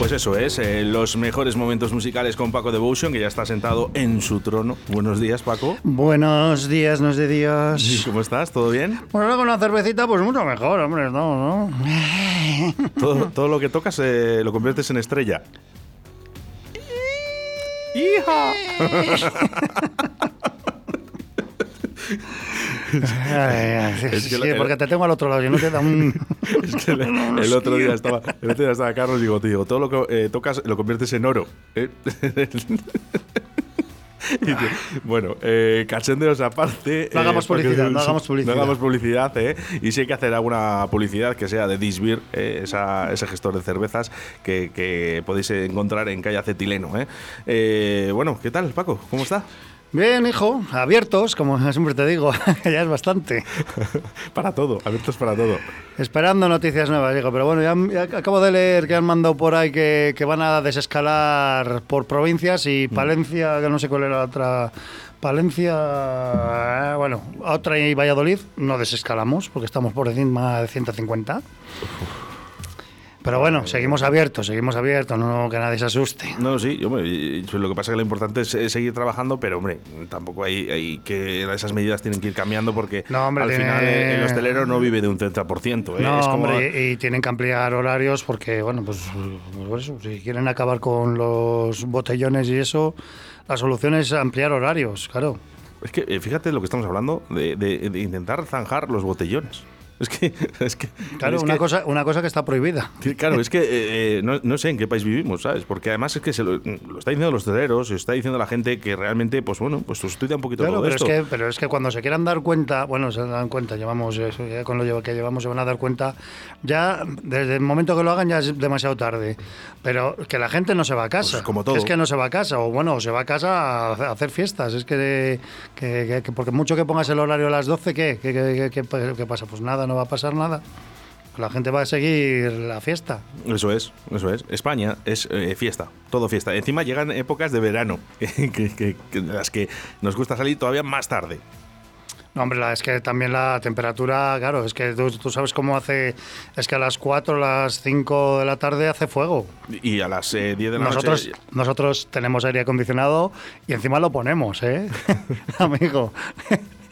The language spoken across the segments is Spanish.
Pues eso es, eh, los mejores momentos musicales con Paco Devotion, que ya está sentado en su trono. Buenos días, Paco. Buenos días, no es de Dios. ¿Cómo estás? ¿Todo bien? Bueno, ahora con la cervecita, pues mucho mejor, hombre, no, ¿no? Todo, todo lo que tocas eh, lo conviertes en estrella. ¡Hija! Ay, Es que sí, porque te tengo al otro lado y no te da un... Es que el, el otro día estaba, el otro día estaba Carlos y digo, digo, todo lo que eh, tocas lo conviertes en oro. ¿eh? Bueno, eh, aparte. No hagamos porque- publicidad, no hagamos publicidad. No hagamos publicidad, ¿eh? Y si hay que hacer alguna publicidad que sea de Disbeer, eh, esa- ese gestor de cervezas que, que podéis encontrar en calle Acetileno, ¿eh? Eh, Bueno, ¿qué tal, Paco? ¿Cómo está? Bien, hijo, abiertos, como siempre te digo, que ya es bastante. para todo, abiertos para todo. Esperando noticias nuevas, digo, pero bueno, ya, ya acabo de leer que han mandado por ahí que, que van a desescalar por provincias y Mm. Palencia, que no sé cuál era la otra. Palencia, eh, bueno, otra y Valladolid no desescalamos porque estamos por encima de 150. Pero bueno, seguimos abiertos, seguimos abiertos, no que nadie se asuste. No, sí, hombre, lo que pasa es que lo importante es, seguir trabajando, pero hombre, tampoco hay, hay que esas medidas tienen que ir cambiando porque No, hombre, al tiene- final eh, el hostelero no vive de un 30%. ¿eh? No, es como, hombre, y, tienen que ampliar horarios porque, bueno, pues, pues por eso, si quieren acabar con los botellones y eso, la solución es ampliar horarios, claro. es que eh, fíjate lo que estamos hablando, de, de- de intentar zanjar los botellones. Es que, es que, Claro, es una, que- cosa, una cosa que está prohibida. Claro, es que eh, eh, no, no sé en qué país vivimos, ¿sabes? Porque además es que se lo, lo está diciendo los lo está diciendo la gente que realmente, pues bueno, pues estudia un poquito Claro, todo pero esto. es, que, pero es que cuando se quieran dar cuenta, bueno, se dan cuenta, llevamos eso, ya con lo que llevamos se van a dar cuenta, ya desde el momento que lo hagan ya es demasiado tarde. Pero que la gente no se va a casa. Pues como todo. Es que no se va a casa, o bueno, se va a casa a hacer fiestas. Es que, que- que- que porque mucho que pongas el horario a las 12, ¿qué? ¿Qué, qué- qué- qué- qué pasa? Pues nada, no va a pasar nada. La gente va a seguir la fiesta. Eso es, eso es. España es eh, fiesta, todo fiesta. Encima llegan épocas de verano, que, que- las que nos gusta salir todavía más tarde. No, hombre, la- es que también la temperatura, claro, es que tú, tú sabes cómo hace, es que a las 4, las 5 de la tarde hace fuego. Y a las eh, 10 de la Nosotros, noche... nosotros tenemos aire acondicionado y encima lo ponemos, ¿eh? Amigo.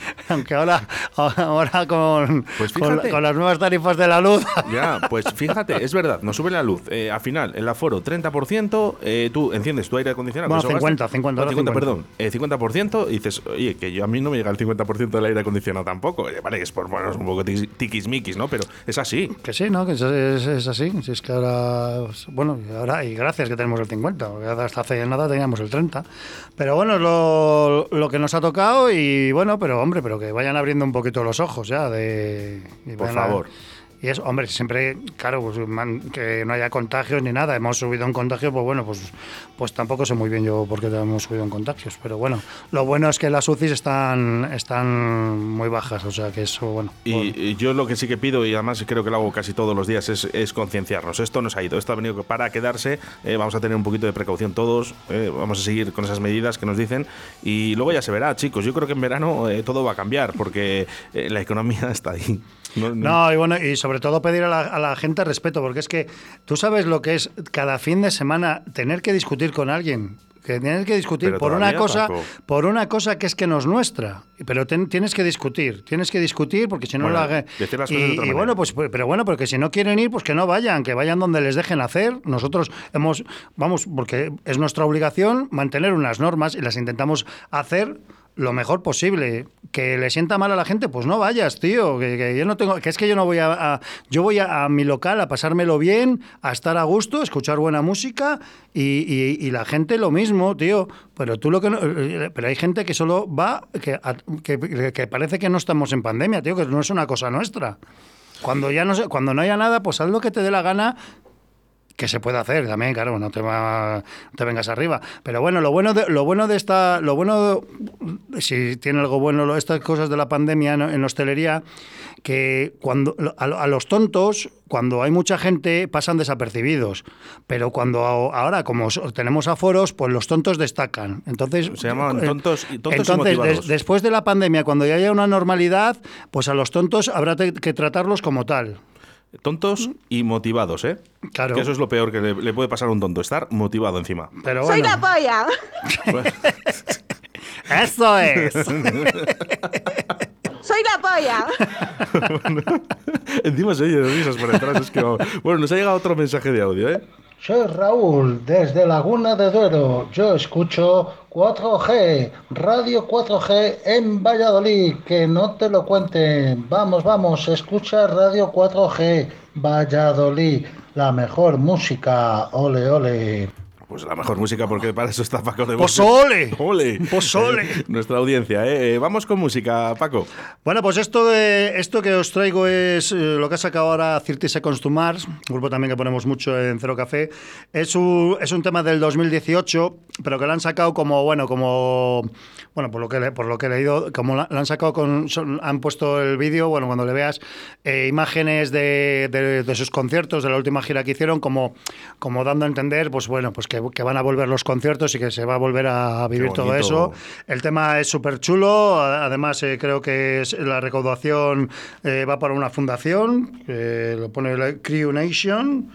Aunque ahora, ahora con, Pues con, las nuevas tarifas de la luz. Ya, pues fíjate, es verdad, nos sube la luz. Eh, al final, el aforo 30%, eh, tú enciendes tu aire acondicionado. Bueno, con eso 50, gastas- 50, ahora 50, 50. perdón. Eh, 50% y dices, oye, que yo a mí no me llega el 50% del aire acondicionado tampoco. Vale, es por ponernos un poco tiquismiquis, ¿no? Pero es así. Que sí, ¿no? Que es, es- es así. Si es que ahora, pues, bueno, ahora, y gracias que tenemos el 50, porque hasta hace nada teníamos el 30. Pero bueno, es lo, lo que nos ha tocado y bueno, pero hombre, pero que vayan abriendo un poquito los ojos ya de... Por a- favor. Y eso, hombre, siempre, claro, pues, man- que no haya contagios ni nada. Hemos subido en contagios, pues bueno, pues, pues tampoco sé muy bien yo por qué hemos subido en contagios. Pero bueno, lo bueno es que las UCIs están, están muy bajas, o sea que eso, bueno. Y, bueno. y yo lo que sí que pido, y además creo que lo hago casi todos los días, es, es concienciarnos. Esto nos ha ido, esto ha venido para quedarse. eh, vamos a tener un poquito de precaución todos. eh, vamos a seguir con esas medidas que nos dicen. Y luego ya se verá, chicos. Yo creo que en verano eh, todo va a cambiar porque eh, la economía está ahí. No, no- No, y bueno, y sobre todo pedir a la, a la gente respeto, porque es que tú sabes lo que es cada fin de semana tener que discutir con alguien. Que tienes que discutir Pero por una cosa, por una cosa que es que no es nuestra. Pero ten- tienes que discutir, tienes que discutir porque si no Bueno, la haga- decir las y, cosas de otra y bueno, pues pero bueno, porque si no quieren ir, pues que no vayan, que vayan donde les dejen hacer. Nosotros hemos, vamos, porque es nuestra obligación mantener unas normas y las intentamos hacer lo mejor posible. Que le sienta mal a la gente, pues no vayas, tío. Que, yo no tengo, que es que yo no voy a, yo voy a, mi local a pasármelo bien, a estar a gusto, escuchar buena música y, la gente lo mismo, tío. Pero tú lo que no, eh, pero hay gente que solo va, que, a- que, parece que no estamos en pandemia, tío, que no es una cosa nuestra. Cuando ya no cuando no haya nada, pues haz lo que te dé la gana que se puede hacer también, claro, no te, va, no te vengas arriba. Pero bueno, lo bueno de, lo bueno de esta, lo bueno, si tiene algo bueno lo- estas cosas de la pandemia en, en hostelería, que cuando a, a los tontos, cuando hay mucha gente, pasan desapercibidos. Pero cuando a- ahora, como tenemos aforos, pues los tontos destacan. Entonces, Se llaman eh, tontos y- tontos y entonces, motivados. des- después de la pandemia, cuando ya haya una normalidad, pues a los tontos habrá te- que tratarlos como tal. Tontos y motivados, ¿eh? Claro. Que eso es lo peor que le, le puede pasar a un tonto, estar motivado encima. Pero Soy la polla. eso es. Soy la polla. encima se oye de risas por detrás. es que, vamos. Bueno, nos ha llegado otro mensaje de audio, ¿eh? Soy Raúl, desde Laguna de Duero. Yo escucho 4G, Radio 4G en Valladolid. Que no te lo cuenten. Vamos, vamos, escucha Radio 4G, Valladolid. La mejor música. Ole, ole. Pues la mejor música, porque para eso está Paco de ¡Pozole! ¡Ole! Eh, nuestra audiencia, ¿eh? Eh, Vamos con música, Paco. Bueno, pues esto, de, esto que os traigo es eh, lo que ha sacado ahora 30 Seconds to Mars, grupo también que ponemos mucho en Cero Café. Es un, es un tema del 2018, pero que lo han sacado como, bueno, como, bueno, por lo que, por lo que he leído, como lo han sacado con, son- han puesto el vídeo, bueno, cuando le veas eh, imágenes de, de- de sus conciertos, de la última gira que hicieron, como, como dando a entender, pues bueno, pues que, que van a volver los conciertos y que se va a volver a vivir todo eso. El tema es súper chulo, además eh, creo que es- la recaudación eh, va para una fundación, eh, lo pone la Crew Nation.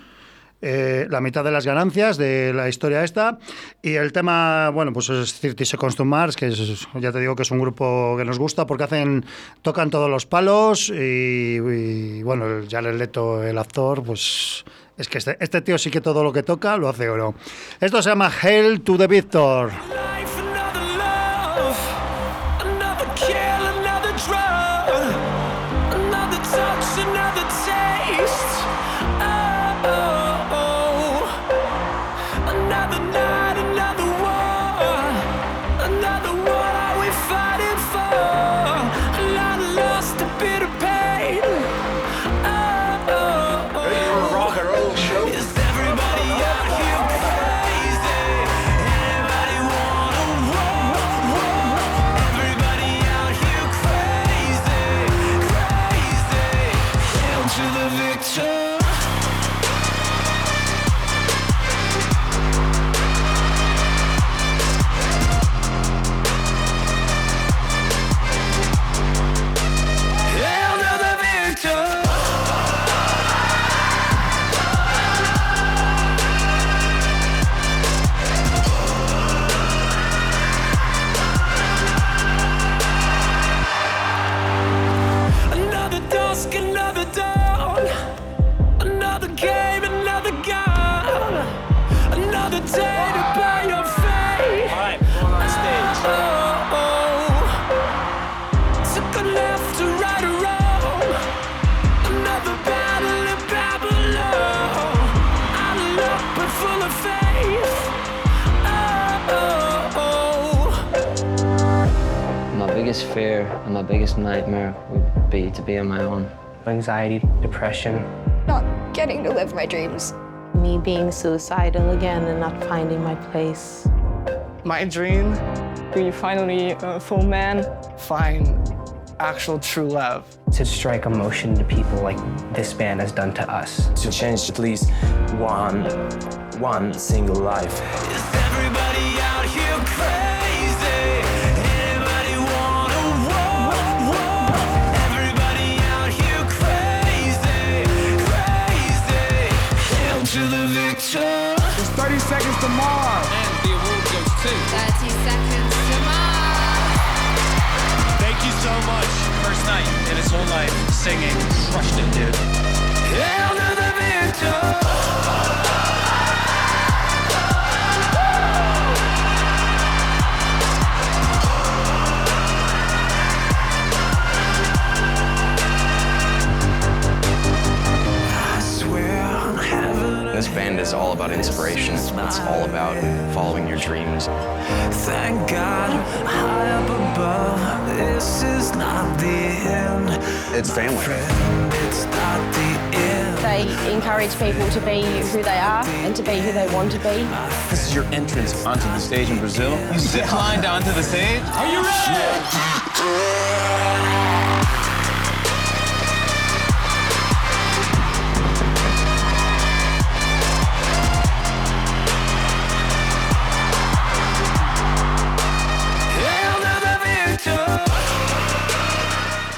eh, la mitad de las ganancias de la historia esta y el tema bueno pues es 30 Seconds to Mars que es, ya te digo que es un grupo que nos gusta porque hacen tocan todos los palos y, y, bueno el Jared Leto el actor pues es que este, este tío sí que todo lo que toca lo hace oro. Esto se llama Hail to the Victor anxiety, depression. not getting to live my dreams. me being suicidal again and not finding my place. My dream, When you finally a full man, find actual true love. To strike emotion to people like this band has done to us. to change at least one one single life. To the victor. It's 30 seconds to Mars. And the award goes to. 30 seconds to Mars. Thank you so much. First night in his whole life singing. Crushed it, dude. Hail to the victor. This band is all about inspiration. It's all about following your dreams. Thank God, high up above, this is not the end. It's family. It's not the end. They encourage people to be who they are and to be who they want to be. This is your entrance onto the stage in Brazil. You zip lined onto the stage. Are you ready?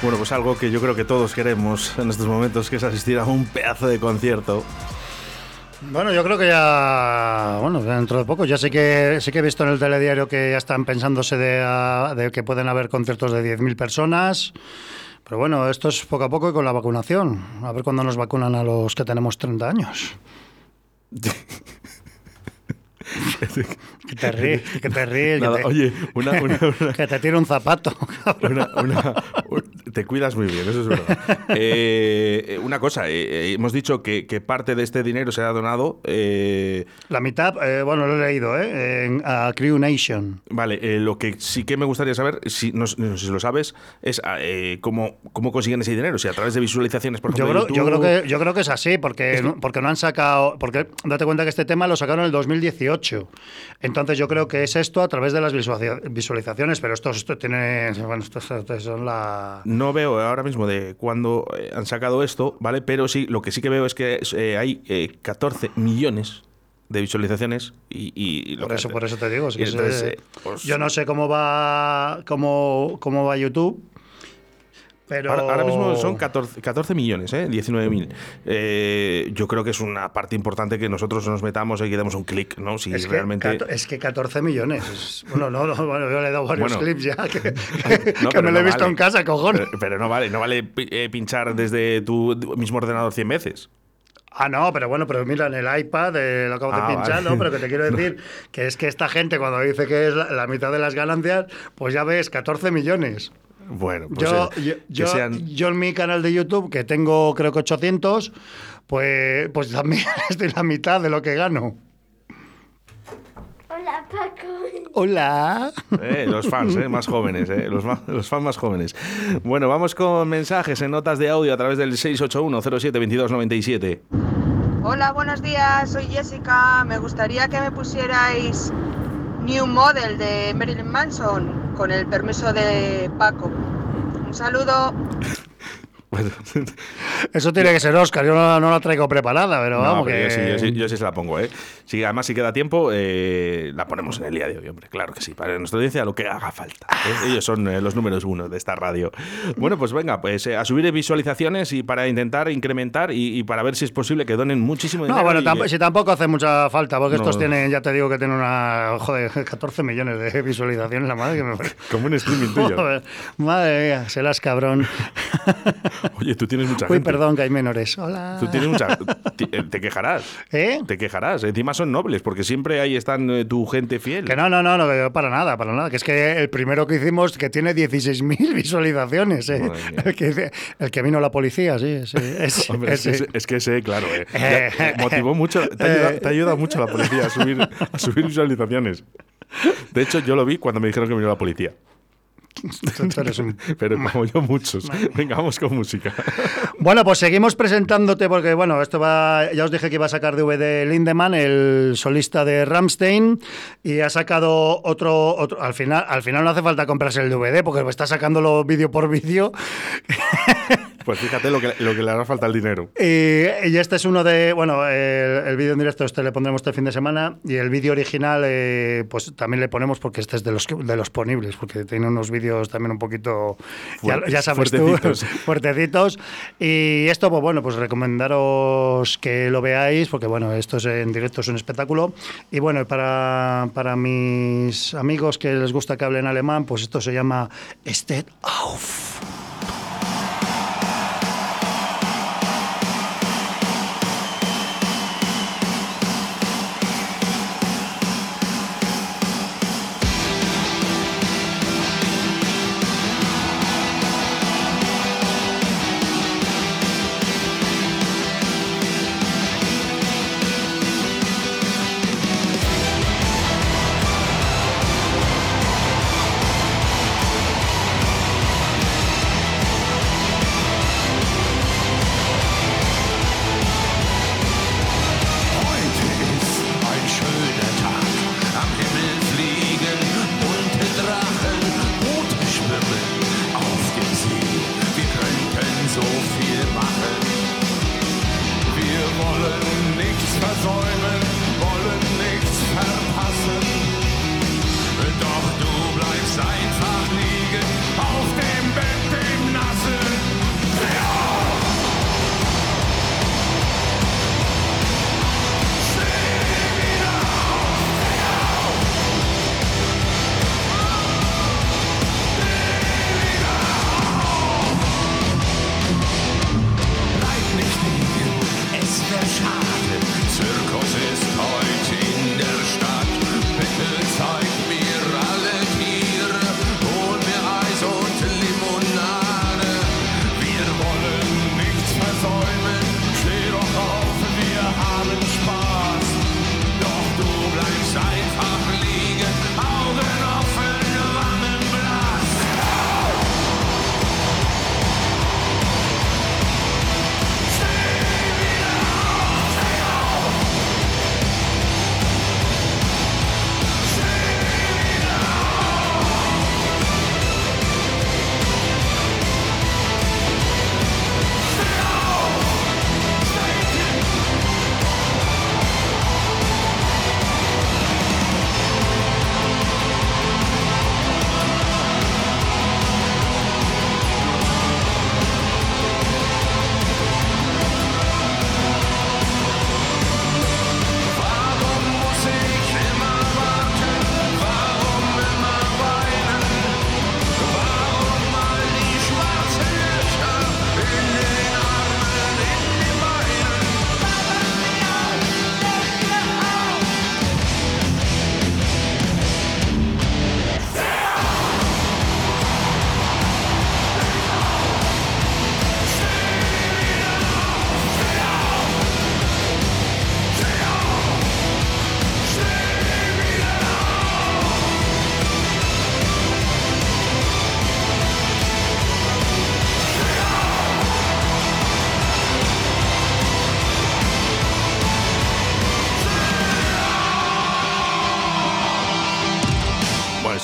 Bueno, pues algo que yo creo que todos queremos en estos momentos, que es asistir a un pedazo de concierto. Bueno, yo creo que ya, bueno, dentro de poco, ya sé que sí que he visto en el telediario que ya están pensándose de, de que pueden haber conciertos de 10.000 personas. Pero bueno, esto es poco a poco y con la vacunación. A ver cuándo nos vacunan a los que tenemos 30 años. que te ríes, que te ríes. Nada, que te, oye, una- una- una- que te tire un zapato. Te cuidas muy bien, eso es verdad. Eh, eh, una cosa, eh, hemos dicho que, que parte de este dinero será donado. eh, La mitad, bueno, lo he leído, ¿eh? En, a Crew Nation. Vale, lo que sí que me gustaría saber, si no, no sé si lo sabes, es eh, cómo, cómo consiguen ese dinero. Si a través de visualizaciones, por Yo ejemplo, creo, de yo, creo que, yo creo que es así, porque, no, porque no han sacado. Porque date cuenta que este tema lo sacaron en el 2018. Entonces yo creo que es esto a través de las visualiza- visualizaciones, pero esto, esto tiene. Bueno, esto, esto son la. No veo ahora mismo de cuándo eh, han sacado esto, ¿vale? Pero sí, lo que sí que veo es que eh, hay eh, 14 millones de visualizaciones y, y lo Por que- eso, por eso te digo. es que entonces, eh, pues- yo no sé cómo va cómo, cómo va YouTube. Pero Ahora, ahora mismo son 14, 14 millones, ¿eh? 19.000. Eh, yo creo que es una parte importante que nosotros nos metamos y que demos un clic, ¿no? Si es que, realmente. cato- es que 14 millones. es- bueno, no, no, bueno, yo le he dado varios Bueno. clips ya, que, que- No, que me lo no he visto vale. en casa, cojones. Pero, pero no vale, no vale eh, pinchar desde tu mismo ordenador 100 veces. Ah, no, pero bueno, pero mira, en el iPad eh, lo acabo Ah, de pinchar, vale. ¿no? Pero que te quiero decir que es que esta gente cuando dice que es la, la mitad de las ganancias, pues ya ves, 14 millones. Bueno, pues Yo, eh, yo, que yo, sean. yo en mi canal de YouTube, que tengo creo que 800, pues, pues también estoy la mitad de lo que gano. Hola, Paco. Hola. Eh, los fans, eh, más jóvenes, eh, los, los fans más jóvenes. Bueno, vamos con mensajes en notas de audio a través del 681-07-2297. Hola, buenos días. Soy Jessica. Me gustaría que me pusierais New Model de Marilyn Manson con el permiso de Paco. Un saludo. Eso tiene que ser Oscar, yo no, no la traigo preparada, pero No, vamos pero que... yo, sí, yo, sí, yo sí se la pongo, ¿eh? Sí, además, si queda tiempo, eh, la ponemos en el día de hoy, hombre. Claro que sí, para nuestra audiencia lo que haga falta. ¿eh? Ellos son eh, los números uno de esta radio. Bueno, pues venga, pues eh, a subir visualizaciones y para intentar incrementar y, y para ver si es posible que donen muchísimo dinero. No, bueno, y- tamp- si tampoco hace mucha falta, porque No. estos tienen, ya te digo que tienen una, joder, 14 millones de visualizaciones, la madre que me... Como un streaming tuyo. Joder, madre mía, serás cabrón. Oye, tú tienes mucha gente. Perdón, que hay menores. Hola. Tú tienes mucha. eh, Te quejarás. ¿Eh? Te quejarás. Encima son nobles, porque siempre ahí están eh, tu gente fiel. Que no, no, no, no, para nada, para nada. Que es que el primero que hicimos, que tiene 16.000 visualizaciones. ¿eh? El, que, dice- el que vino la policía, sí. ese, Hombre, es, que ese. ese- es que ese, claro, eh, ya, eh, motivó mucho, te ayuda, te ayuda mucho la policía a subir, a subir visualizaciones. De hecho, yo lo vi cuando me dijeron que vino la policía. Tú eres un- Pero como yo, muchos. Venga, vamos con música. Bueno, pues seguimos presentándote porque, bueno, esto va, ya os dije que iba a sacar DVD Lindemann, el solista de Ramstein, y ha sacado otro, otro al final, al final no hace falta comprarse el DVD porque está sacándolo vídeo por vídeo. Pues fíjate lo que, lo que le hará falta el dinero. Y, y este es uno de, bueno, el, el vídeo en directo este le pondremos este fin de semana y el vídeo original eh, pues también le ponemos porque este es de los de los ponibles, porque tiene unos vídeos también un poquito, ya, Fuertes, ya sabes fuertecitos. tú, fuertecitos. Y esto, pues bueno, pues recomendaros que lo veáis porque bueno, esto es en directo, es un espectáculo. Y bueno, para, para mis amigos que les gusta que hablen alemán, pues esto se llama Steht auf.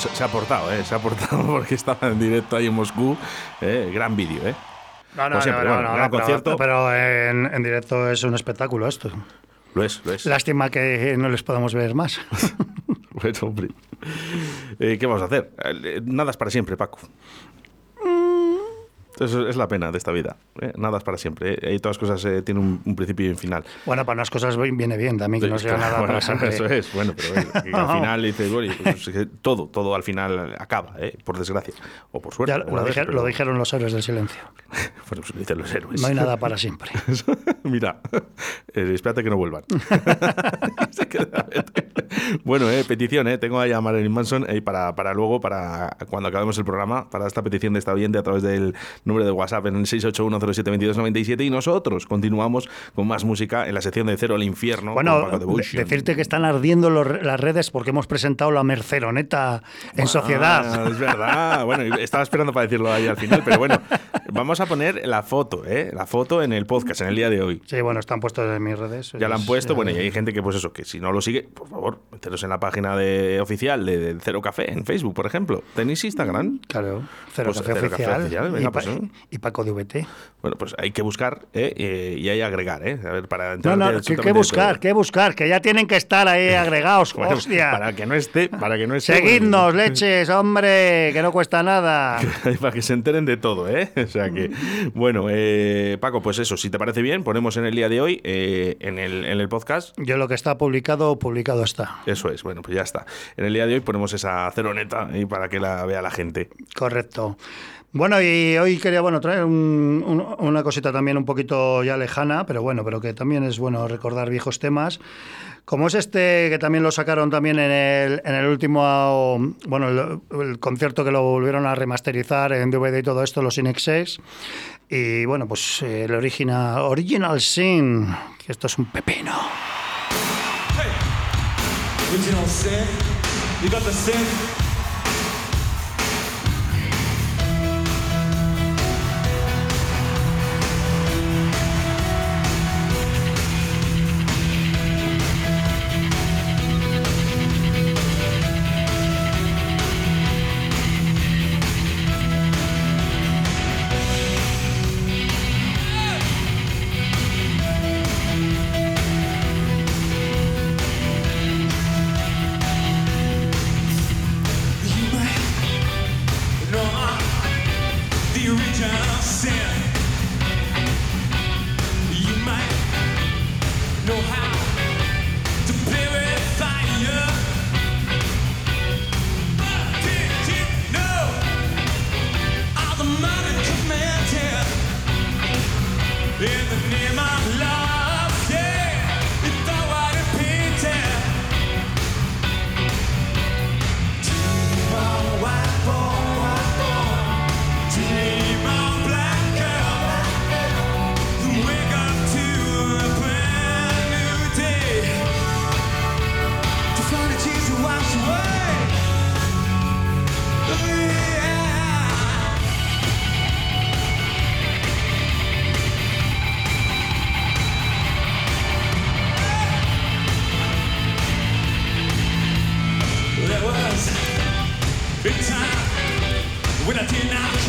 Se, ha portado, ¿eh? Se ha portado porque estaba en directo ahí en Moscú. ¿eh? Gran vídeo, ¿eh? No, no, siempre, no, no, bueno, no, gran pero- concierto. Pero, en, en directo es un espectáculo esto. Lo es, lo es. Lástima que no les podamos ver más. Bueno, hombre. Eh, ¿Qué vamos a hacer? Eh, Nada es para siempre, Paco. Eso es la pena de esta vida. ¿eh? Nada es para siempre. ¿eh? Y todas las cosas eh, tienen un, un principio y un final. Bueno, para unas cosas viene bien también, que no sea nada bueno, para siempre. Eso es, bueno, pero eh, que al final dices, bueno, pues, todo, todo al final acaba, ¿eh? por desgracia. O por suerte. Ya lo, vez, dije- pero- lo dijeron los héroes del silencio. Bueno, pues lo dicen los héroes. No hay nada para siempre. Mira, eh, espérate que no vuelvan. Bueno, eh, petición, eh, tengo ahí a Marilyn Manson eh, para, para luego, para cuando acabemos el programa, para esta petición de esta oyente a través del número de WhatsApp en el 681072297 y nosotros continuamos con más música en la sección de Cero al Infierno Bueno, decirte que están ardiendo los- las redes porque hemos presentado la Merceroneta en sociedad. Ah, es verdad. Bueno, estaba esperando para decirlo ahí al final, pero bueno, vamos a poner la foto, ¿eh? La foto en el podcast, en el día de hoy. Sí, bueno, están puestos en mis redes. Ya la han Es- puesto, bueno, y hay gente que, pues eso, que si no lo sigue, por favor, meteros en la página de, oficial de, de Cero Café en Facebook, por ejemplo. ¿Tenéis Instagram? Claro, Cero Pues Café Cero Café Oficial. Oficial, y, venga, Pa- pues, ¿eh? Y Paco de VT. Bueno, pues hay que buscar ¿eh? Eh, y hay agregar, ¿eh? A ver, para No, no, que, que buscar, que buscar, que ya tienen que estar ahí agregados. Bueno, ¡Hostia! Para que no esté, para que no esté. Seguidnos, leches, hombre, que no cuesta nada. para que se enteren de todo, ¿eh? O sea que, bueno, eh, Paco, pues eso, si te parece bien, ponemos en el día de hoy, eh, en, el, en el podcast, Yo lo que está publicado, publicado está. eso es, bueno, pues ya está. En el día de hoy ponemos esa ceroneta ahí para que la vea la gente. Correcto. Bueno, y hoy quería bueno traer un- un- una cosita también un poquito ya lejana, pero bueno, pero que también es bueno recordar viejos temas. Como es este, que también lo sacaron también en el, en el último, bueno, el, el concierto que lo volvieron a remasterizar en DVD y todo esto, los Inexes. Y bueno, pues eh, el original, Original Sin, que esto es un pepino. Original sin. You got the sin? A time. When I did not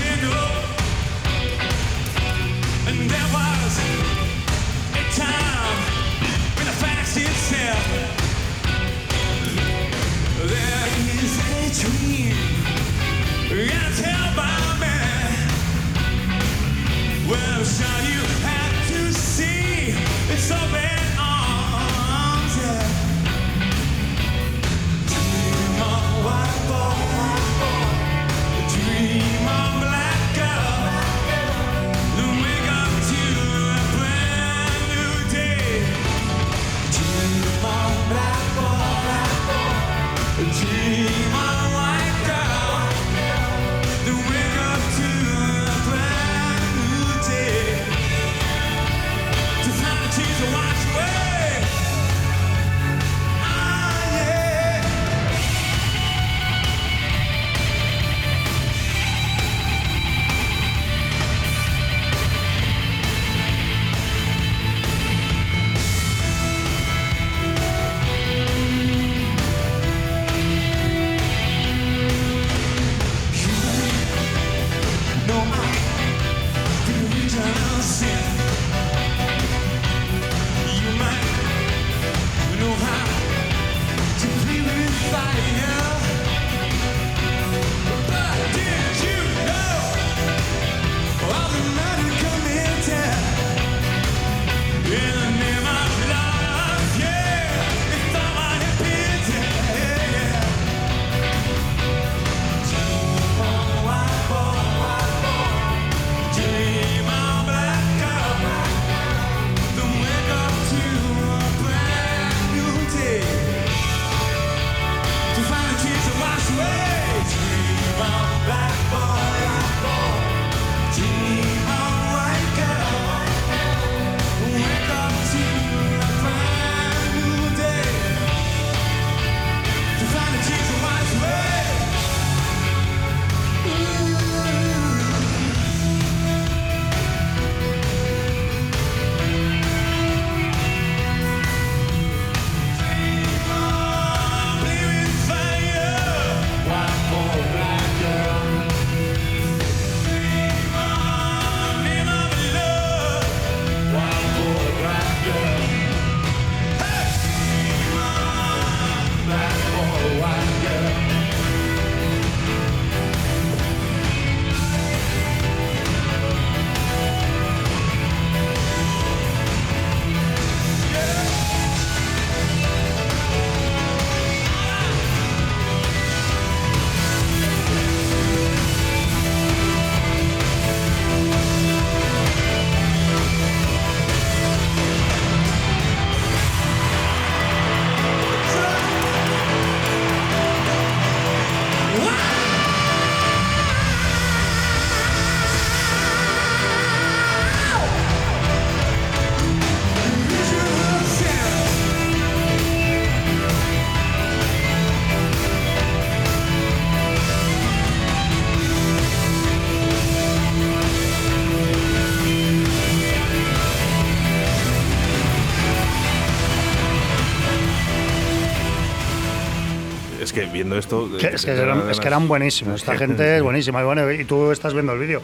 viendo esto. Que- eh, es, que eran, es que eran buenísimos. Esta gente es buenísima. Y bueno, y tú estás viendo el vídeo.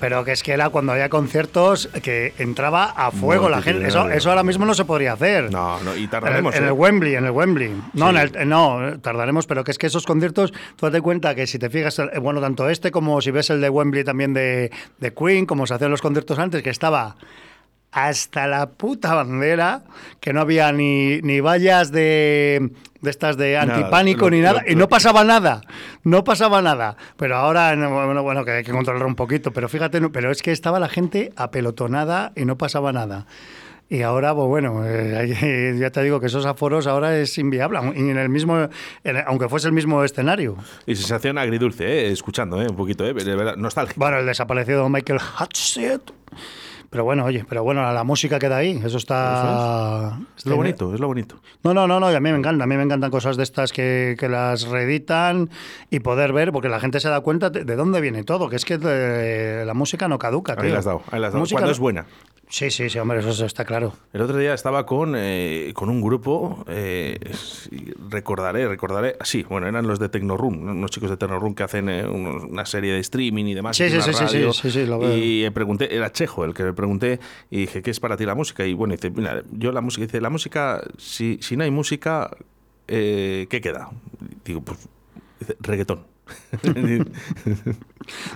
Pero que es que era cuando había conciertos que entraba a fuego la gente. Eso, eso ahora mismo no se podría hacer. No, no, y En el, tardaremos. en ¿eh? el Wembley, en el Wembley. No, Sí. en el- no, tardaremos, pero que es que esos conciertos, tú date cuenta que si te fijas, eh, bueno, tanto este como si ves el de Wembley también de, de Queen, como se hacían los conciertos antes, que estaba hasta la puta bandera, que no había ni, ni vallas de, de estas de Nada, antipánico lo- ni nada, lo- y lo- no pasaba nada, no pasaba nada. Pero ahora, no, bueno, bueno, que hay que controlar un poquito, pero fíjate, no- pero es que estaba la gente apelotonada y no pasaba nada. Y ahora, pues bueno, eh, ya te digo que esos aforos ahora es inviable, y en el mismo, en- aunque fuese el mismo escenario. Y sensación agridulce, ¿eh? escuchando, ¿eh? un poquito, ¿eh? de verdad, nostálgico. Bueno, el desaparecido Michael Hutchett. Pero bueno, oye, pero bueno, la música queda ahí, eso está... Es lo bonito, es lo bonito. No, no, no, no, y a mí me encanta, a mí me encantan cosas de estas que, que las reeditan y poder ver, porque la gente se da cuenta de, de dónde viene todo, que es que eh, la música no caduca, Ahí tío. la has dado, ahí la has La dado. música Cuando es buena. Sí, sí, sí, hombre, eso, eso está claro. El otro día estaba con, eh, con un grupo, eh, recordaré, recordaré, sí, bueno, eran los de Tecnoroom, unos chicos de Tecnoroom que hacen eh, unos- una serie de streaming y demás. Sí, sí, sí, sí, sí, sí, lo veo. Y eh, pregunté, era Chejo el que me pregunté, y dije, ¿qué es para ti la música? Y bueno, dice, mira, yo la música, dice, la música, si, si no hay música, eh, ¿qué queda? Digo, pues, dice, reggaetón.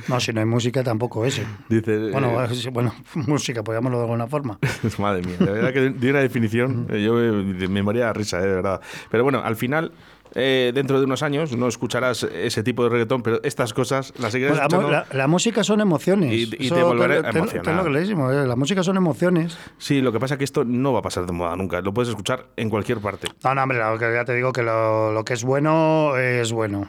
No, si no hay música tampoco ese. Dice, Bueno, eh, bueno, música, llamarlo de alguna forma. Madre mía, de verdad que de una definición, eh, yo eh, me moría de risa, eh, de verdad. Pero bueno, al final, eh, dentro de unos años, no escucharás ese tipo de reggaetón, pero estas cosas las seguirás Pues la, la- la música son emociones. Y- y te Eso volverá a emocionar. tenlo clarísimo, eh, La música son emociones. Sí, lo que pasa es que esto no va a pasar de moda nunca, lo puedes escuchar en cualquier parte. No, no, hombre, lo ya te digo que lo, lo que es bueno es bueno.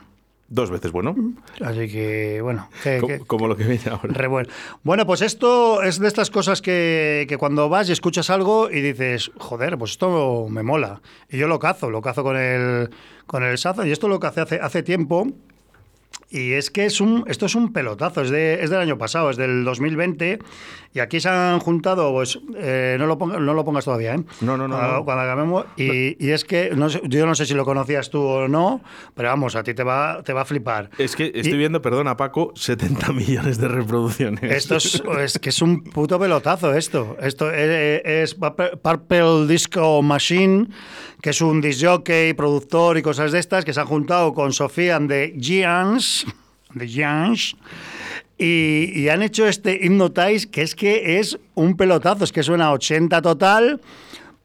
Dos veces bueno, Así que, bueno, que- co- que- como lo que viene ahora. Re bueno. Bueno, pues esto es de estas cosas que, que cuando vas y escuchas algo y dices, joder, pues esto me mola. Y yo lo cazo, lo cazo con el, con el Sazo. Y esto lo que hace, hace tiempo. Y es que es un, esto es un pelotazo, es, de, es del año pasado, es del 2020. Y aquí se han juntado, pues eh, no, lo ponga- no lo pongas todavía, ¿eh? No, no, no, Cuando, no. cuando acabemos. Y, y es que no sé- yo no sé si lo conocías tú o no, pero vamos, a ti te va, te va a flipar. Es que estoy Y- viendo, perdona Paco, 70 millones de reproducciones. Esto es, es que es un puto pelotazo esto. Esto es, es Purple Purple Disco Machine, que es un disc jockey, productor y cosas de estas, que se han juntado con Sofía de Giants, de Giants, y, han hecho este Hypnotize, que es que es un pelotazo, es que suena a 80 total.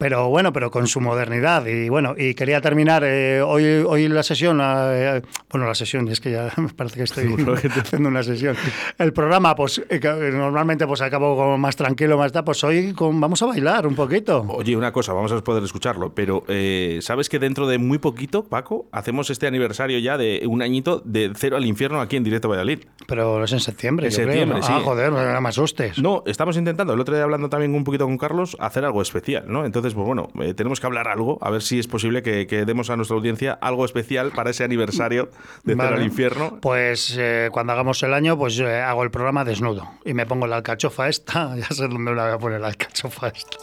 Pero bueno, pero con su modernidad. Y bueno, y quería terminar eh, hoy, hoy la sesión. eh, bueno, la sesión, es que ya me parece que estoy haciendo una sesión. El programa, pues eh, normalmente pues acabo como más tranquilo, más tal. Pues hoy con, vamos a bailar un poquito. Oye, una cosa, vamos a poder escucharlo, pero eh, ¿sabes que dentro de muy poquito, Paco, hacemos este aniversario ya de un añito de Cero al Infierno aquí en Directo Valladolid? Pero es en septiembre. En creo, septiembre, ¿no? sí. Ah, joder, no me asustes. No, estamos intentando, el otro día hablando también un poquito con Carlos, hacer algo especial, ¿no? Entonces, pues bueno, eh, tenemos que hablar algo, a ver si es posible que, que demos a nuestra audiencia algo especial para ese aniversario de Cero Vale. al Infierno. Pues eh, cuando hagamos el año, pues eh, hago el programa desnudo y me pongo la alcachofa esta. Ya sé dónde me la voy a poner la alcachofa esta.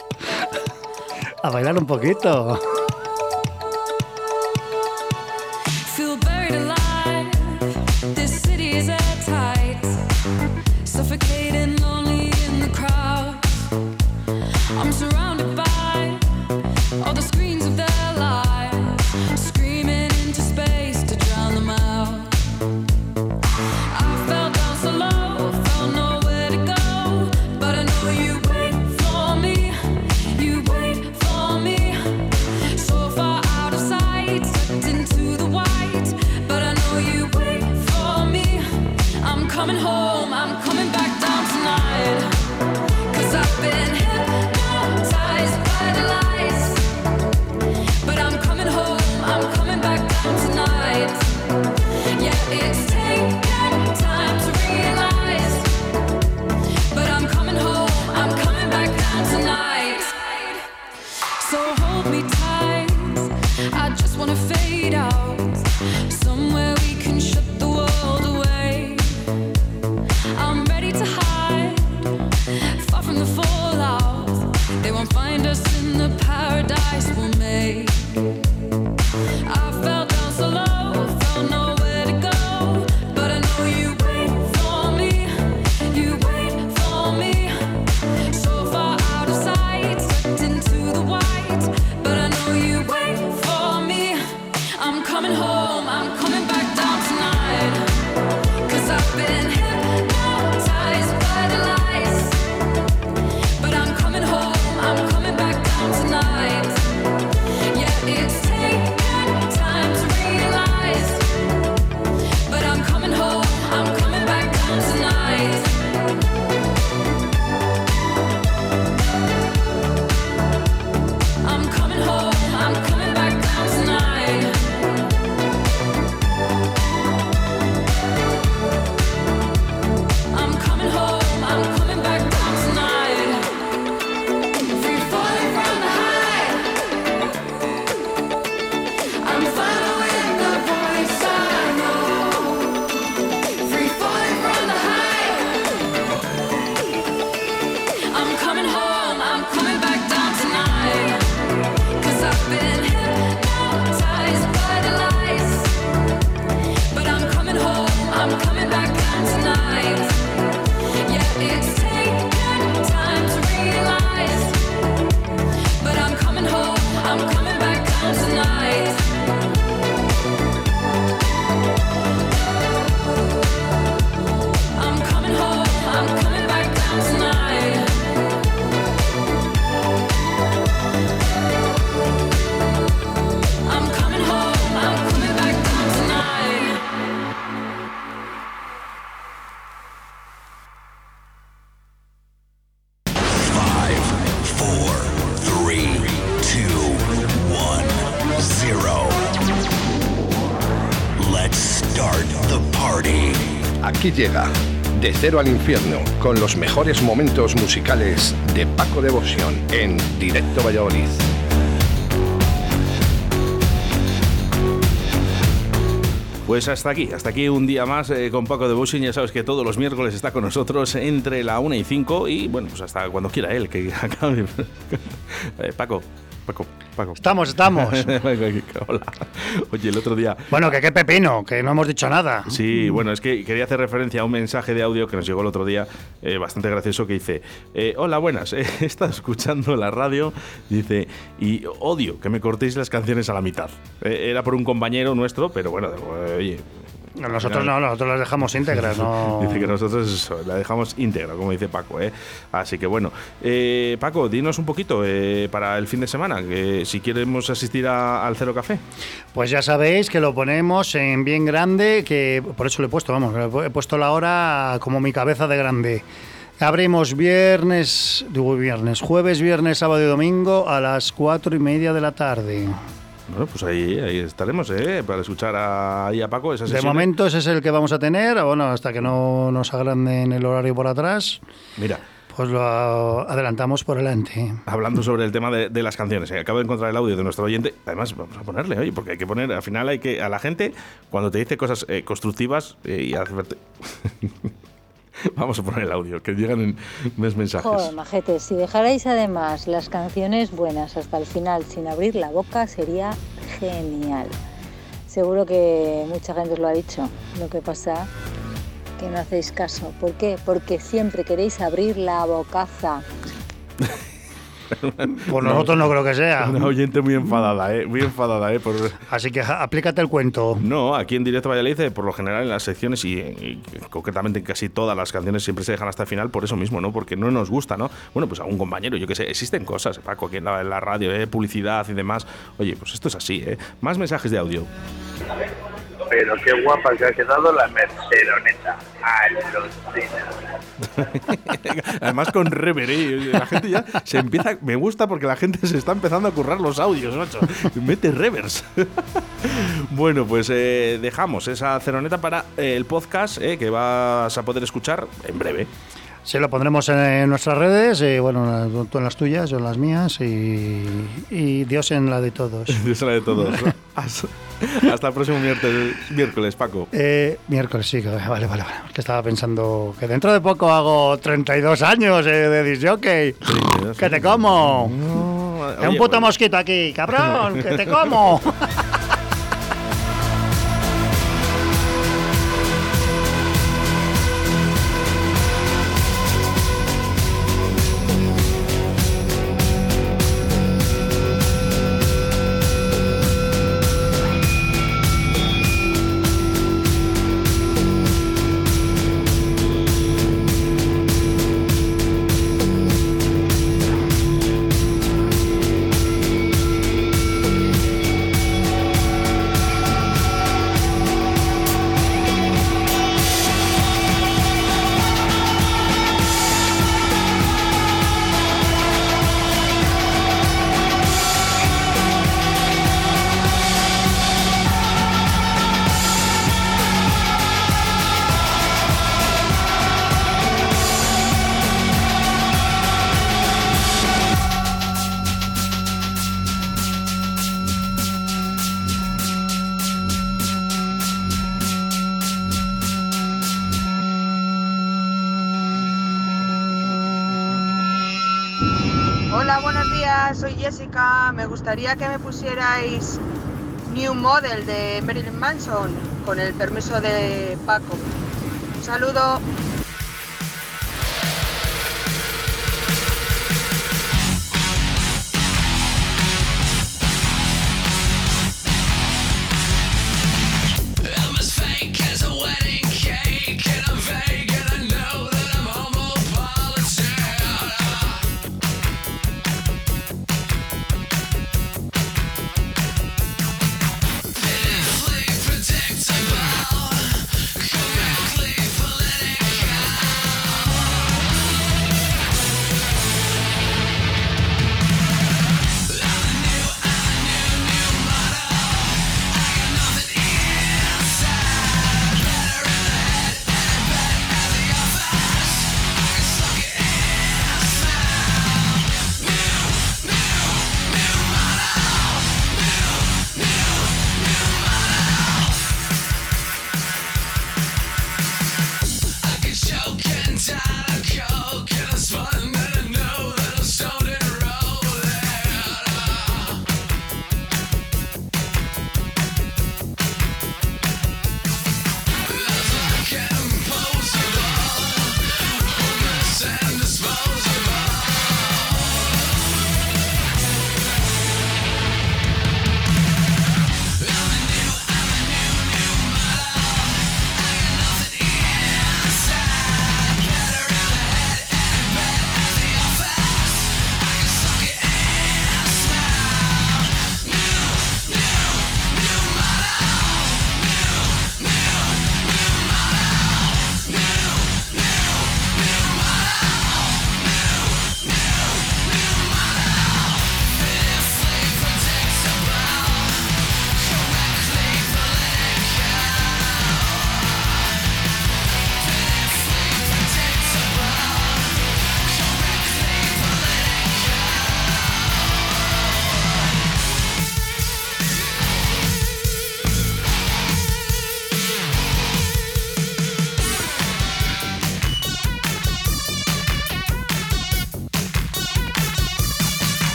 a bailar un poquito. us in the paradise we'll make. Yeah, it's llega De Cero al Infierno con los mejores momentos musicales de Paco Devoción en Directo Valladolid. Pues hasta aquí, hasta aquí un día más eh, con Paco de Bushing. Ya sabes que todos los miércoles está con nosotros entre la 1 y 5 y bueno, pues hasta cuando quiera él que acabe. Eh, Paco, Paco, Paco. Estamos, estamos. Hola. Oye, el otro día. Bueno, que qué pepino, que no hemos dicho nada. Sí, bueno, es que quería hacer referencia a un mensaje de audio que nos llegó el otro día, eh, bastante gracioso, que dice, eh, hola, buenas, eh, he estado escuchando la radio, dice, y odio que me cortéis las canciones a la mitad. Era por un compañero nuestro, pero bueno, oye... Nosotros no, nosotros las dejamos íntegras, no. Dice que nosotros eso, la dejamos íntegra, como dice Paco. ¿eh? Así que bueno, Eh, Paco, dinos un poquito eh, para el fin de semana, que si queremos asistir a- al Cero Café. Pues ya sabéis que lo ponemos en bien grande, que por eso lo he puesto, vamos, he puesto la hora como mi cabeza de grande. Abrimos viernes, digo viernes, jueves, viernes, sábado y domingo a las cuatro y media de la tarde. Bueno, pues ahí, ahí estaremos, ¿eh? Para escuchar a, ahí a Paco De momento ese es el que vamos a tener, bueno, hasta que no nos agranden el horario por atrás, Mira, pues lo adelantamos por delante. hablando sobre el tema de, de las canciones, ¿eh? acabo de encontrar el audio de nuestro oyente. Además, vamos a ponerle, oye, porque hay que poner, al final hay que, a la gente, cuando te dice cosas eh, constructivas eh, y hacerte... vamos a poner el audio, que llegan en mes mensajes. Joder, majete, si dejarais además las canciones buenas hasta el final sin abrir la boca sería genial. Seguro que mucha gente os lo ha dicho. Lo que pasa que no hacéis caso. ¿Por qué? Porque siempre queréis abrir la bocaza. Por nosotros no creo que sea. Una oyente muy enfadada, ¿eh? Muy enfadada, ¿eh? Por... Así que aplícate el cuento. No, aquí en Directo Valladolid, eh, por lo general en las secciones y, y concretamente en casi todas las canciones siempre se dejan hasta el final por eso mismo, ¿no? Porque no nos gusta, ¿no? Bueno, pues a un compañero, yo que sé, existen cosas, Paco, aquí en la, en la radio, ¿eh? Publicidad y demás. Oye, pues esto es así, ¿eh? Más mensajes de audio. Pero qué guapa que ha quedado la Mercedoneta. Alucina. Además con rever, ¿eh? La gente ya se empieza... Me gusta porque la gente se está empezando a currar los audios, macho. Mete revers. bueno, pues eh, dejamos esa ceroneta para el podcast eh, que vas a poder escuchar en breve. Sí, lo pondremos en nuestras redes, eh, bueno, tú en las tuyas, yo en las mías y, y Dios en la de todos. Dios la de todos. hasta, hasta el próximo miércoles, miércoles Paco. Eh, miércoles, sí, vale, vale, vale. Que estaba pensando que dentro de poco hago 32 años eh, de disjockey. ¡Que te como! Es un oye, puto pues- mosquito aquí, cabrón, que te como. Hola, buenos días, soy Jessica. Me gustaría que me pusierais New Model de Marilyn Manson con el permiso de Paco. Un saludo.